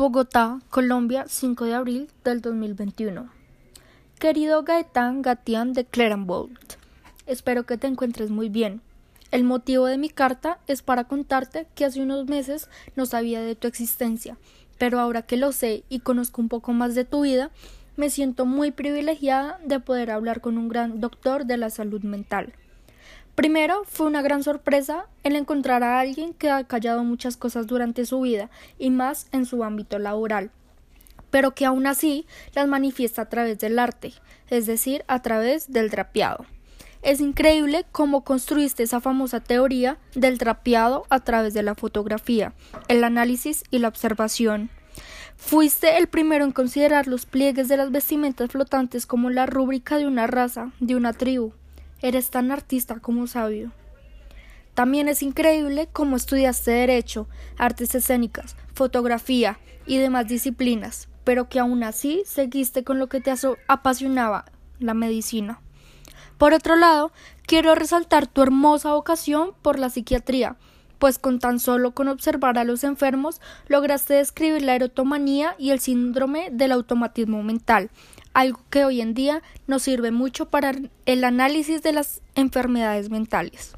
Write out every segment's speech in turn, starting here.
Bogotá, Colombia, 5 de abril del 2021. Querido Gaetán Gatián de Clerambold, espero que te encuentres muy bien. El motivo de mi carta es para contarte que hace unos meses no sabía de tu existencia, pero ahora que lo sé y conozco un poco más de tu vida, me siento muy privilegiada de poder hablar con un gran doctor de la salud mental. Primero, fue una gran sorpresa el encontrar a alguien que ha callado muchas cosas durante su vida y más en su ámbito laboral, pero que aún así las manifiesta a través del arte, es decir, a través del trapeado. Es increíble cómo construiste esa famosa teoría del trapeado a través de la fotografía, el análisis y la observación. Fuiste el primero en considerar los pliegues de las vestimentas flotantes como la rúbrica de una raza, de una tribu, Eres tan artista como sabio. También es increíble cómo estudiaste Derecho, artes escénicas, fotografía y demás disciplinas, pero que aún así seguiste con lo que te apasionaba, la medicina. Por otro lado, quiero resaltar tu hermosa vocación por la psiquiatría, pues con tan solo con observar a los enfermos lograste describir la erotomanía y el síndrome del automatismo mental, algo que hoy en día nos sirve mucho para el análisis de las enfermedades mentales.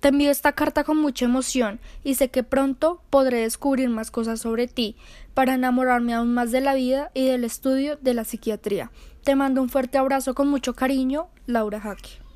Te envío esta carta con mucha emoción y sé que pronto podré descubrir más cosas sobre ti para enamorarme aún más de la vida y del estudio de la psiquiatría. Te mando un fuerte abrazo con mucho cariño, Laura Jaque.